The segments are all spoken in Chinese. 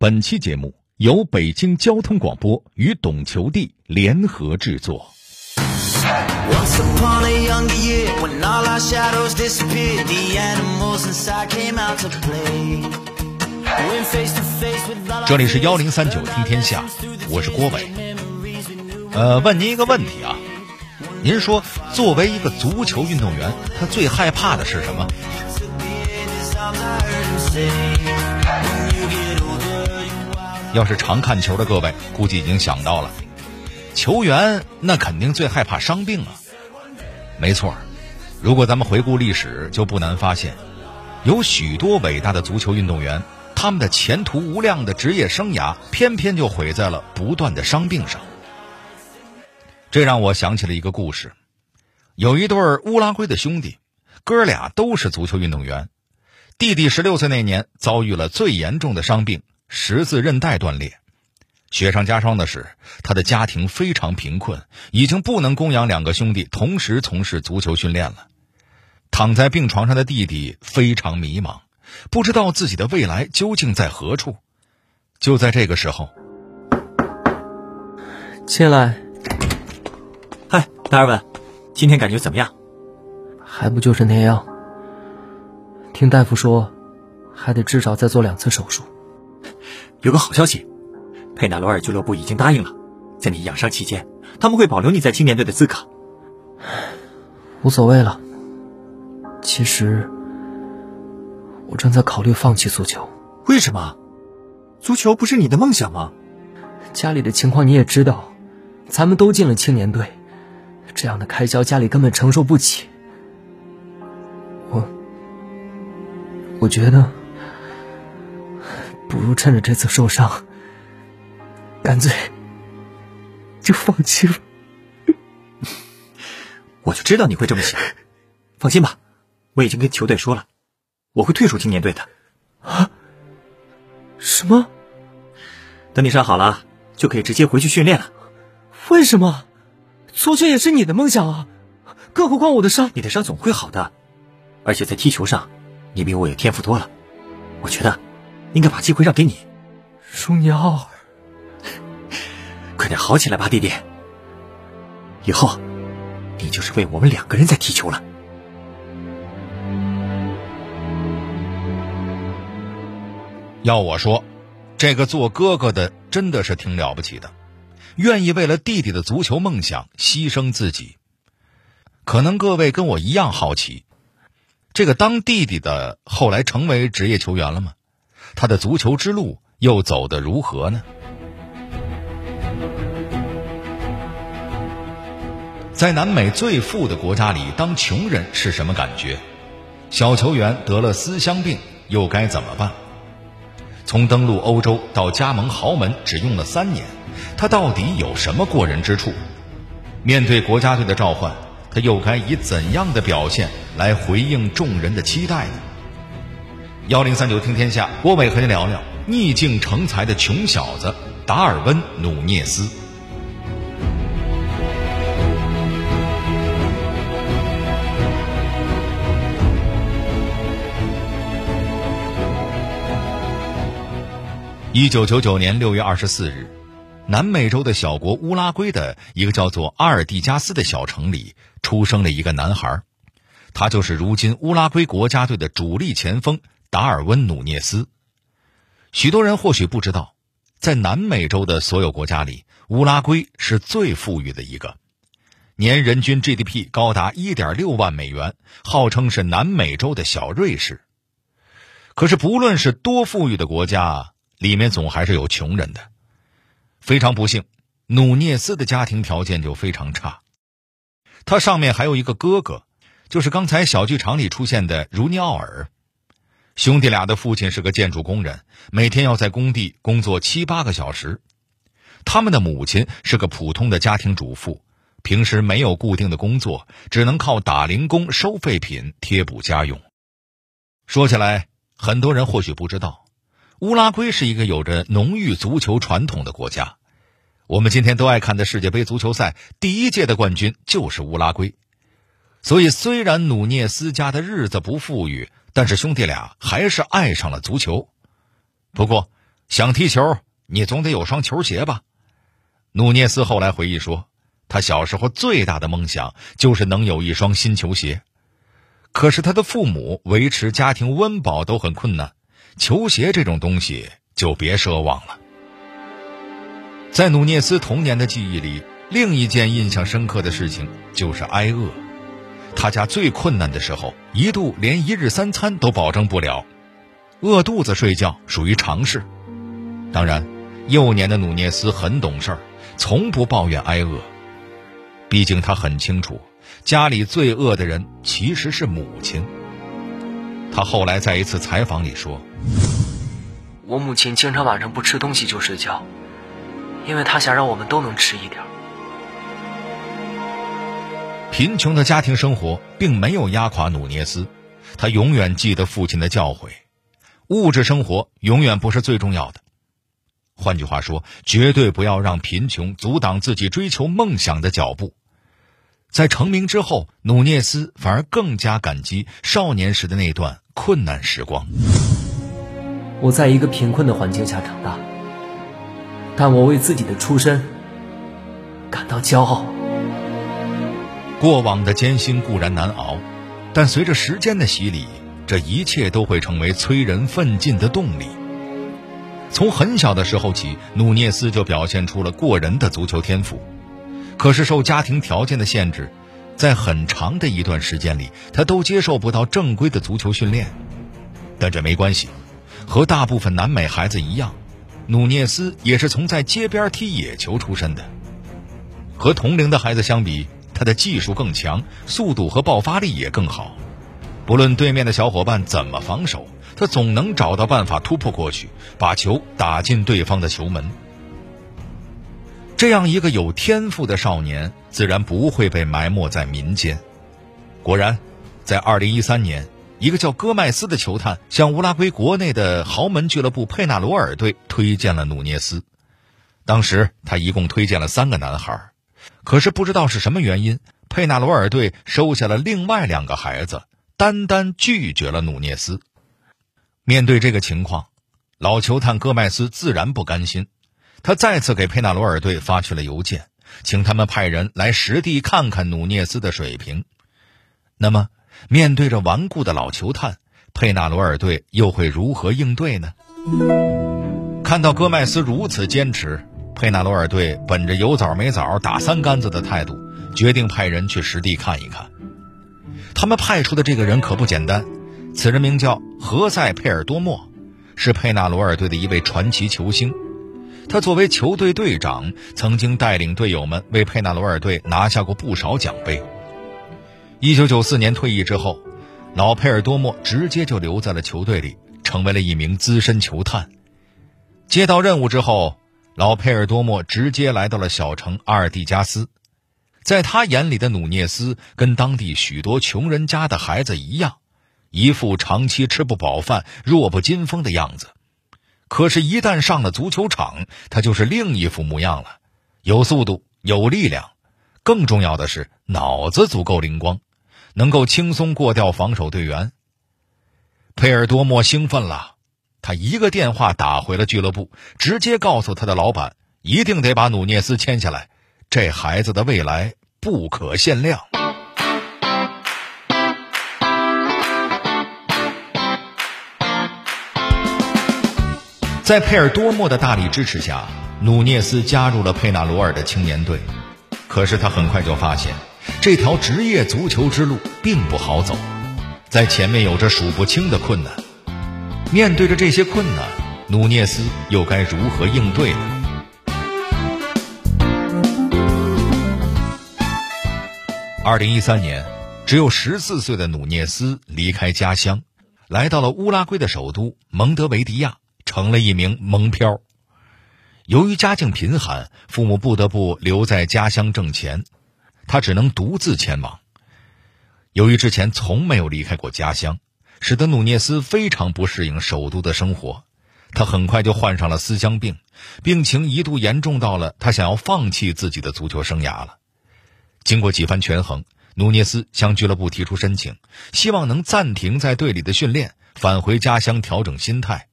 本期节目由北京交通广播与懂球帝联合制作。这里是幺零三九听天下，我是郭伟。呃，问您一个问题啊，您说作为一个足球运动员，他最害怕的是什么？要是常看球的各位，估计已经想到了。球员那肯定最害怕伤病啊，没错。如果咱们回顾历史，就不难发现，有许多伟大的足球运动员，他们的前途无量的职业生涯，偏偏就毁在了不断的伤病上。这让我想起了一个故事：有一对乌拉圭的兄弟，哥俩都是足球运动员。弟弟十六岁那年遭遇了最严重的伤病——十字韧带断裂。雪上加霜的是，他的家庭非常贫困，已经不能供养两个兄弟同时从事足球训练了。躺在病床上的弟弟非常迷茫，不知道自己的未来究竟在何处。就在这个时候，进来。嗨，达尔文，今天感觉怎么样？还不就是那样。听大夫说，还得至少再做两次手术。有个好消息。佩纳罗尔俱乐部已经答应了，在你养伤期间，他们会保留你在青年队的资格。无所谓了。其实，我正在考虑放弃足球。为什么？足球不是你的梦想吗？家里的情况你也知道，咱们都进了青年队，这样的开销家里根本承受不起。我，我觉得，不如趁着这次受伤。干脆就放弃了，我就知道你会这么想。放心吧，我已经跟球队说了，我会退出青年队的。啊？什么？等你伤好了，就可以直接回去训练了。为什么？足球也是你的梦想啊！更何况我的伤……你的伤总会好的，而且在踢球上，你比我有天赋多了。我觉得应该把机会让给你，舒尼奥尔。快点好起来吧，弟弟！以后，你就是为我们两个人在踢球了。要我说，这个做哥哥的真的是挺了不起的，愿意为了弟弟的足球梦想牺牲自己。可能各位跟我一样好奇，这个当弟弟的后来成为职业球员了吗？他的足球之路又走得如何呢？在南美最富的国家里，当穷人是什么感觉？小球员得了思乡病，又该怎么办？从登陆欧洲到加盟豪门，只用了三年，他到底有什么过人之处？面对国家队的召唤，他又该以怎样的表现来回应众人的期待呢？幺零三九听天下，郭伟和您聊聊逆境成才的穷小子达尔文·努涅斯。一九九九年六月二十四日，南美洲的小国乌拉圭的一个叫做阿尔蒂加斯的小城里，出生了一个男孩，他就是如今乌拉圭国家队的主力前锋达尔文·努涅斯。许多人或许不知道，在南美洲的所有国家里，乌拉圭是最富裕的一个，年人均 GDP 高达一点六万美元，号称是南美洲的小瑞士。可是，不论是多富裕的国家，里面总还是有穷人的，非常不幸，努涅斯的家庭条件就非常差。他上面还有一个哥哥，就是刚才小剧场里出现的茹尼奥尔。兄弟俩的父亲是个建筑工人，每天要在工地工作七八个小时。他们的母亲是个普通的家庭主妇，平时没有固定的工作，只能靠打零工收废品贴补家用。说起来，很多人或许不知道。乌拉圭是一个有着浓郁足球传统的国家，我们今天都爱看的世界杯足球赛第一届的冠军就是乌拉圭。所以，虽然努涅斯家的日子不富裕，但是兄弟俩还是爱上了足球。不过，想踢球，你总得有双球鞋吧？努涅斯后来回忆说，他小时候最大的梦想就是能有一双新球鞋。可是他的父母维持家庭温饱都很困难，球鞋这种东西就别奢望了。在努涅斯童年的记忆里，另一件印象深刻的事情就是挨饿。他家最困难的时候，一度连一日三餐都保证不了，饿肚子睡觉属于常事。当然，幼年的努涅斯很懂事儿，从不抱怨挨饿。毕竟他很清楚，家里最饿的人其实是母亲。他后来在一次采访里说：“我母亲经常晚上不吃东西就睡觉，因为她想让我们都能吃一点。”贫穷的家庭生活并没有压垮努涅斯，他永远记得父亲的教诲：物质生活永远不是最重要的。换句话说，绝对不要让贫穷阻挡自己追求梦想的脚步。在成名之后，努涅斯反而更加感激少年时的那段困难时光。我在一个贫困的环境下长大，但我为自己的出身感到骄傲。过往的艰辛固然难熬，但随着时间的洗礼，这一切都会成为催人奋进的动力。从很小的时候起，努涅斯就表现出了过人的足球天赋。可是受家庭条件的限制，在很长的一段时间里，他都接受不到正规的足球训练。但这没关系，和大部分南美孩子一样，努涅斯也是从在街边踢野球出身的。和同龄的孩子相比，他的技术更强，速度和爆发力也更好。不论对面的小伙伴怎么防守，他总能找到办法突破过去，把球打进对方的球门。这样一个有天赋的少年，自然不会被埋没在民间。果然，在2013年，一个叫戈麦斯的球探向乌拉圭国内的豪门俱乐部佩纳罗尔队推荐了努涅斯。当时他一共推荐了三个男孩。可是不知道是什么原因，佩纳罗尔队收下了另外两个孩子，单单拒绝了努涅斯。面对这个情况，老球探戈麦斯自然不甘心，他再次给佩纳罗尔队发去了邮件，请他们派人来实地看看努涅斯的水平。那么，面对着顽固的老球探，佩纳罗尔队又会如何应对呢？看到戈麦斯如此坚持。佩纳罗尔队本着有枣没枣打三竿子的态度，决定派人去实地看一看。他们派出的这个人可不简单，此人名叫何塞佩尔多莫，是佩纳罗尔队的一位传奇球星。他作为球队队长，曾经带领队友们为佩纳罗尔队拿下过不少奖杯。一九九四年退役之后，老佩尔多莫直接就留在了球队里，成为了一名资深球探。接到任务之后。老佩尔多莫直接来到了小城阿尔蒂加斯，在他眼里的努涅斯跟当地许多穷人家的孩子一样，一副长期吃不饱饭、弱不禁风的样子。可是，一旦上了足球场，他就是另一副模样了，有速度，有力量，更重要的是脑子足够灵光，能够轻松过掉防守队员。佩尔多莫兴奋了。他一个电话打回了俱乐部，直接告诉他的老板，一定得把努涅斯签下来。这孩子的未来不可限量。在佩尔多莫的大力支持下，努涅斯加入了佩纳罗尔的青年队。可是他很快就发现，这条职业足球之路并不好走，在前面有着数不清的困难。面对着这些困难，努涅斯又该如何应对呢？二零一三年，只有十四岁的努涅斯离开家乡，来到了乌拉圭的首都蒙德维迪亚，成了一名蒙漂。由于家境贫寒，父母不得不留在家乡挣钱，他只能独自前往。由于之前从没有离开过家乡。使得努涅斯非常不适应首都的生活，他很快就患上了思乡病，病情一度严重到了他想要放弃自己的足球生涯了。经过几番权衡，努涅斯向俱乐部提出申请，希望能暂停在队里的训练，返回家乡调整心态。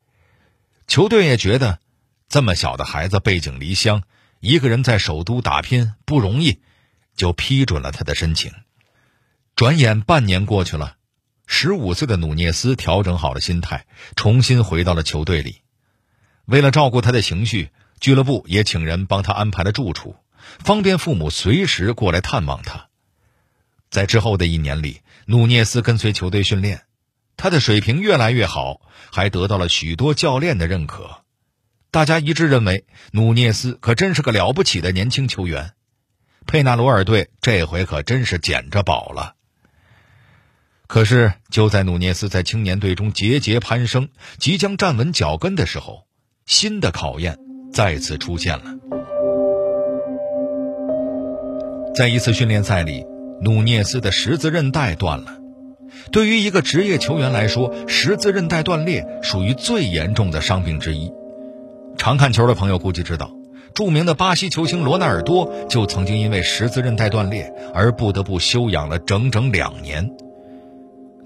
球队也觉得这么小的孩子背井离乡，一个人在首都打拼不容易，就批准了他的申请。转眼半年过去了，十五岁的努涅斯调整好了心态，重新回到了球队里。为了照顾他的情绪，俱乐部也请人帮他安排了住处，方便父母随时过来探望他。在之后的一年里，努涅斯跟随球队训练，他的水平越来越好，还得到了许多教练的认可。大家一致认为，努涅斯可真是个了不起的年轻球员。佩纳罗尔队这回可真是捡着宝了。可是，就在努涅斯在青年队中节节攀升，即将站稳脚跟的时候，新的考验再次出现了。在一次训练赛里，努涅斯的十字韧带断了。对于一个职业球员来说，十字韧带断裂属于最严重的伤病之一。常看球的朋友估计知道，著名的巴西球星罗纳尔多就曾经因为十字韧带断裂而不得不休养了整整两年。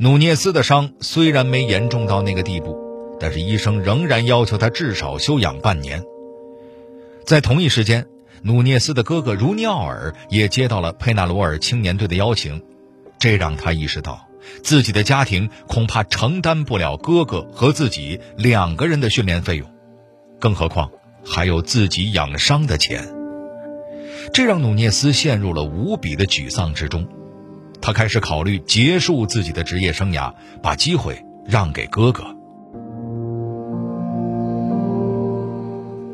努涅斯的伤虽然没严重到那个地步，但是医生仍然要求他至少休养半年。在同一时间，努涅斯的哥哥茹尼奥尔也接到了佩纳罗尔青年队的邀请，这让他意识到自己的家庭恐怕承担不了哥哥和自己两个人的训练费用。更何况还有自己养伤的钱，这让努涅斯陷入了无比的沮丧之中。他开始考虑结束自己的职业生涯，把机会让给哥哥。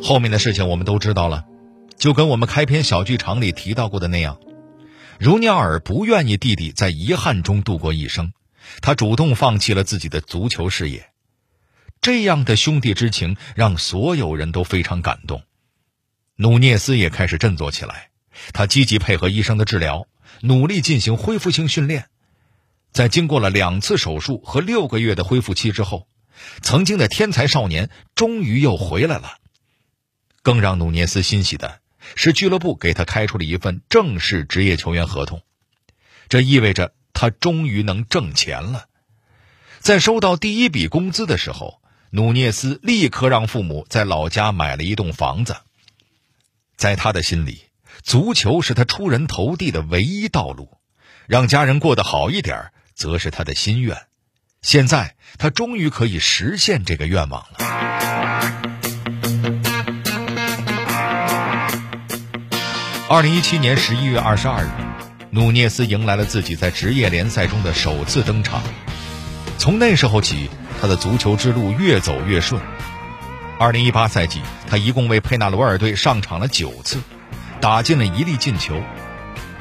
后面的事情我们都知道了，就跟我们开篇小剧场里提到过的那样，茹尼奥尔不愿意弟弟在遗憾中度过一生，他主动放弃了自己的足球事业。这样的兄弟之情让所有人都非常感动，努涅斯也开始振作起来。他积极配合医生的治疗，努力进行恢复性训练。在经过了两次手术和六个月的恢复期之后，曾经的天才少年终于又回来了。更让努涅斯欣喜的是，俱乐部给他开出了一份正式职业球员合同，这意味着他终于能挣钱了。在收到第一笔工资的时候。努涅斯立刻让父母在老家买了一栋房子。在他的心里，足球是他出人头地的唯一道路，让家人过得好一点，则是他的心愿。现在，他终于可以实现这个愿望了。二零一七年十一月二十二日，努涅斯迎来了自己在职业联赛中的首次登场。从那时候起。他的足球之路越走越顺。二零一八赛季，他一共为佩纳罗尔队上场了九次，打进了一粒进球。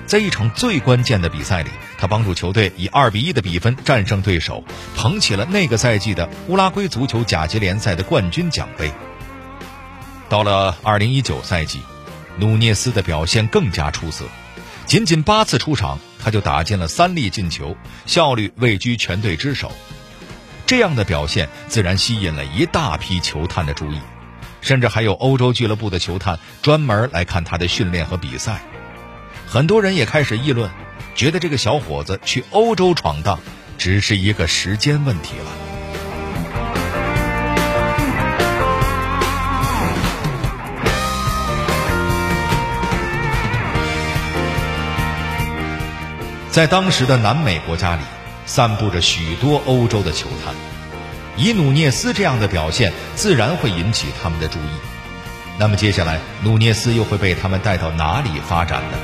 在一场最关键的比赛里，他帮助球队以二比一的比分战胜对手，捧起了那个赛季的乌拉圭足球甲级联赛的冠军奖杯。到了二零一九赛季，努涅斯的表现更加出色，仅仅八次出场，他就打进了三粒进球，效率位居全队之首。这样的表现自然吸引了一大批球探的注意，甚至还有欧洲俱乐部的球探专门来看他的训练和比赛。很多人也开始议论，觉得这个小伙子去欧洲闯荡只是一个时间问题了。在当时的南美国家里。散布着许多欧洲的球探，以努涅斯这样的表现，自然会引起他们的注意。那么接下来，努涅斯又会被他们带到哪里发展呢？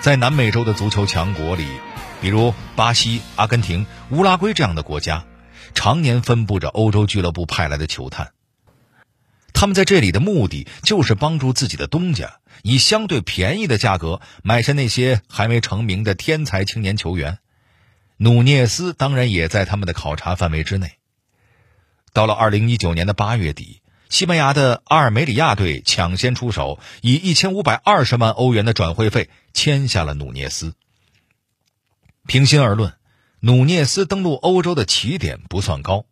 在南美洲的足球强国里，比如巴西、阿根廷、乌拉圭这样的国家，常年分布着欧洲俱乐部派来的球探。他们在这里的目的就是帮助自己的东家以相对便宜的价格买下那些还没成名的天才青年球员。努涅斯当然也在他们的考察范围之内。到了二零一九年的八月底，西班牙的阿尔梅里亚队抢先出手，以一千五百二十万欧元的转会费签下了努涅斯。平心而论，努涅斯登陆欧洲的起点不算高。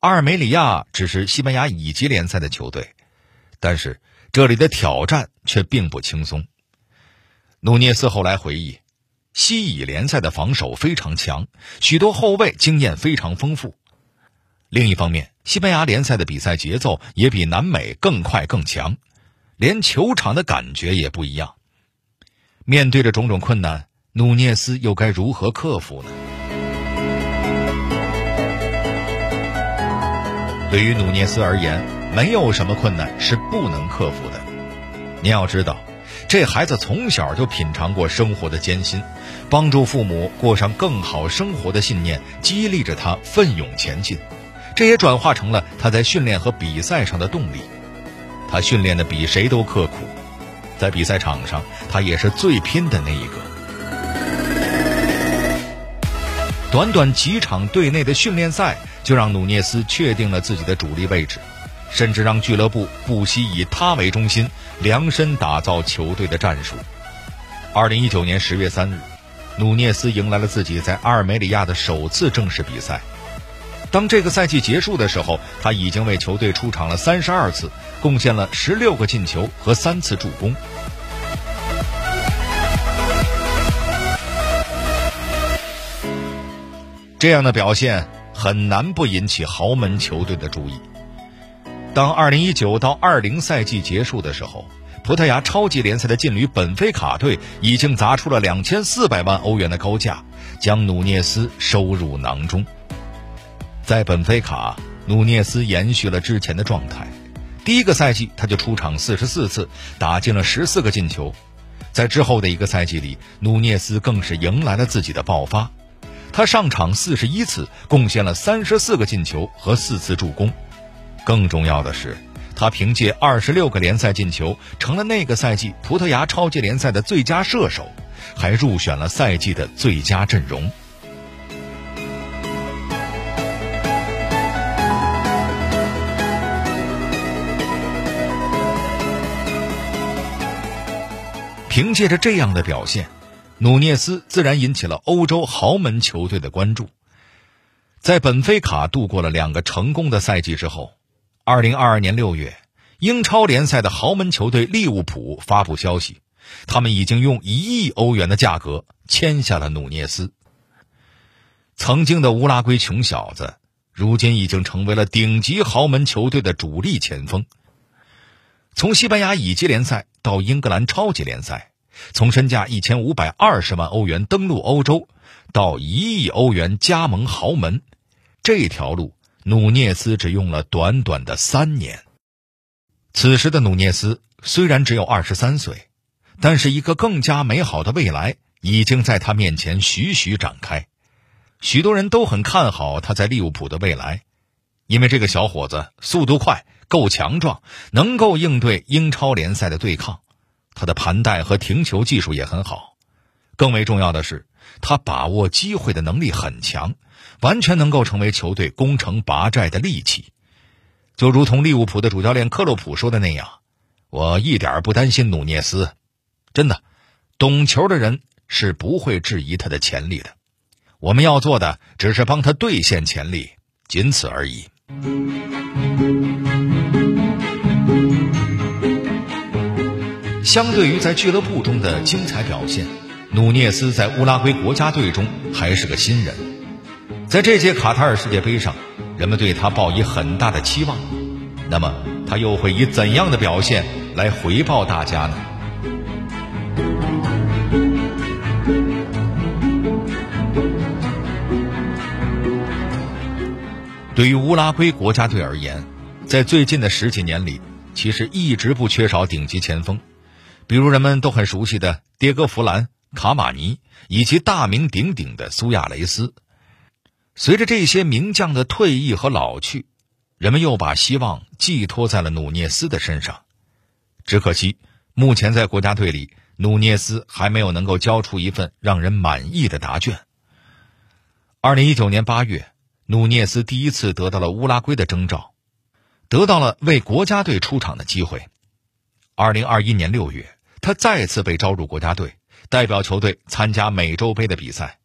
阿尔梅里亚只是西班牙乙级联赛的球队，但是这里的挑战却并不轻松。努涅斯后来回忆，西乙联赛的防守非常强，许多后卫经验非常丰富。另一方面，西班牙联赛的比赛节奏也比南美更快更强，连球场的感觉也不一样。面对着种种困难，努涅斯又该如何克服呢？对于努涅斯而言，没有什么困难是不能克服的。您要知道，这孩子从小就品尝过生活的艰辛，帮助父母过上更好生活的信念，激励着他奋勇前进。这也转化成了他在训练和比赛上的动力。他训练的比谁都刻苦，在比赛场上，他也是最拼的那一个。短短几场队内的训练赛，就让努涅斯确定了自己的主力位置，甚至让俱乐部不惜以他为中心，量身打造球队的战术。二零一九年十月三日，努涅斯迎来了自己在阿尔梅里亚的首次正式比赛。当这个赛季结束的时候，他已经为球队出场了三十二次，贡献了十六个进球和三次助攻。这样的表现很难不引起豪门球队的注意。当二零一九到二零赛季结束的时候，葡萄牙超级联赛的劲旅本菲卡队已经砸出了两千四百万欧元的高价，将努涅斯收入囊中。在本菲卡，努涅斯延续了之前的状态。第一个赛季他就出场四十四次，打进了十四个进球。在之后的一个赛季里，努涅斯更是迎来了自己的爆发。他上场四十一次，贡献了三十四个进球和四次助攻。更重要的是，他凭借二十六个联赛进球，成了那个赛季葡萄牙超级联赛的最佳射手，还入选了赛季的最佳阵容。凭借着这样的表现，努涅斯自然引起了欧洲豪门球队的关注。在本菲卡度过了两个成功的赛季之后，二零二二年六月，英超联赛的豪门球队利物浦发布消息，他们已经用一亿欧元的价格签下了努涅斯。曾经的乌拉圭穷小子，如今已经成为了顶级豪门球队的主力前锋。从西班牙乙级联赛到英格兰超级联赛，从身价一千五百二十万欧元登陆欧洲，到一亿欧元加盟豪门，这条路努涅斯只用了短短的三年。此时的努涅斯虽然只有二十三岁，但是一个更加美好的未来已经在他面前徐徐展开。许多人都很看好他在利物浦的未来，因为这个小伙子速度快。够强壮，能够应对英超联赛的对抗，他的盘带和停球技术也很好。更为重要的是，他把握机会的能力很强，完全能够成为球队攻城拔寨的利器。就如同利物浦的主教练克洛普说的那样：“我一点不担心努涅斯，真的，懂球的人是不会质疑他的潜力的。我们要做的只是帮他兑现潜力，仅此而已。”相对于在俱乐部中的精彩表现，努涅斯在乌拉圭国家队中还是个新人。在这届卡塔尔世界杯上，人们对他抱以很大的期望。那么，他又会以怎样的表现来回报大家呢？对于乌拉圭国家队而言，在最近的十几年里，其实一直不缺少顶级前锋。比如人们都很熟悉的迭戈·弗兰、卡马尼，以及大名鼎鼎的苏亚雷斯。随着这些名将的退役和老去，人们又把希望寄托在了努涅斯的身上。只可惜，目前在国家队里，努涅斯还没有能够交出一份让人满意的答卷。二零一九年八月，努涅斯第一次得到了乌拉圭的征召，得到了为国家队出场的机会。二零二一年六月。他再次被招入国家队，代表球队参加美洲杯的比赛。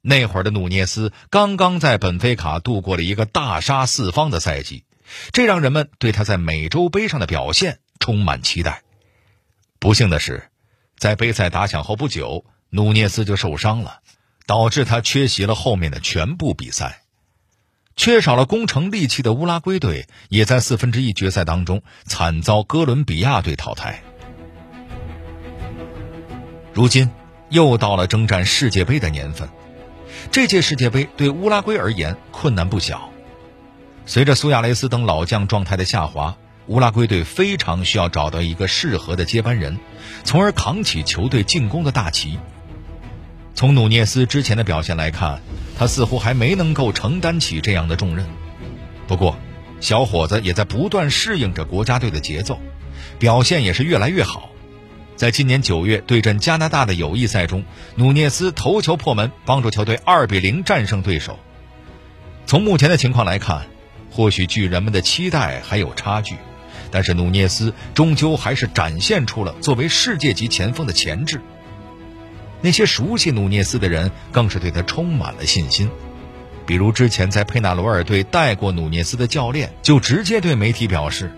那会儿的努涅斯刚刚在本菲卡度过了一个大杀四方的赛季，这让人们对他在美洲杯上的表现充满期待。不幸的是，在杯赛打响后不久，努涅斯就受伤了，导致他缺席了后面的全部比赛。缺少了攻城利器的乌拉圭队，也在四分之一决赛当中惨遭哥伦比亚队淘汰。如今又到了征战世界杯的年份，这届世界杯对乌拉圭而言困难不小。随着苏亚雷斯等老将状态的下滑，乌拉圭队非常需要找到一个适合的接班人，从而扛起球队进攻的大旗。从努涅斯之前的表现来看，他似乎还没能够承担起这样的重任。不过，小伙子也在不断适应着国家队的节奏，表现也是越来越好。在今年九月对阵加拿大的友谊赛中，努涅斯头球破门，帮助球队二比零战胜对手。从目前的情况来看，或许距人们的期待还有差距，但是努涅斯终究还是展现出了作为世界级前锋的潜质。那些熟悉努涅斯的人更是对他充满了信心，比如之前在佩纳罗尔队带过努涅斯的教练就直接对媒体表示。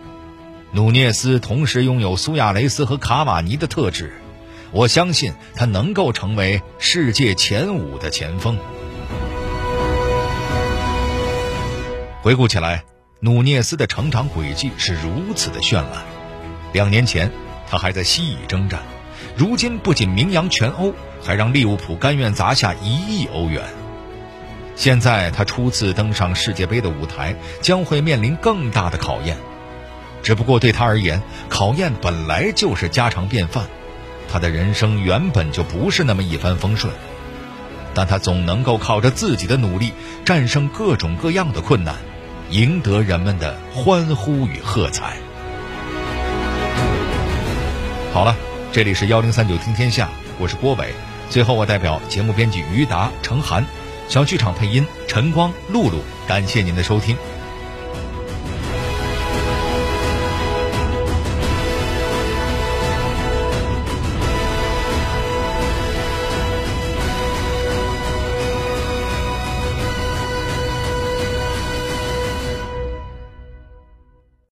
努涅斯同时拥有苏亚雷斯和卡瓦尼的特质，我相信他能够成为世界前五的前锋。回顾起来，努涅斯的成长轨迹是如此的绚烂。两年前，他还在西乙征战，如今不仅名扬全欧，还让利物浦甘愿砸下一亿欧元。现在他初次登上世界杯的舞台，将会面临更大的考验。只不过对他而言，考验本来就是家常便饭。他的人生原本就不是那么一帆风顺，但他总能够靠着自己的努力，战胜各种各样的困难，赢得人们的欢呼与喝彩。好了，这里是幺零三九听天下，我是郭伟。最后，我代表节目编辑于达、程涵，小剧场配音陈光、露露，感谢您的收听。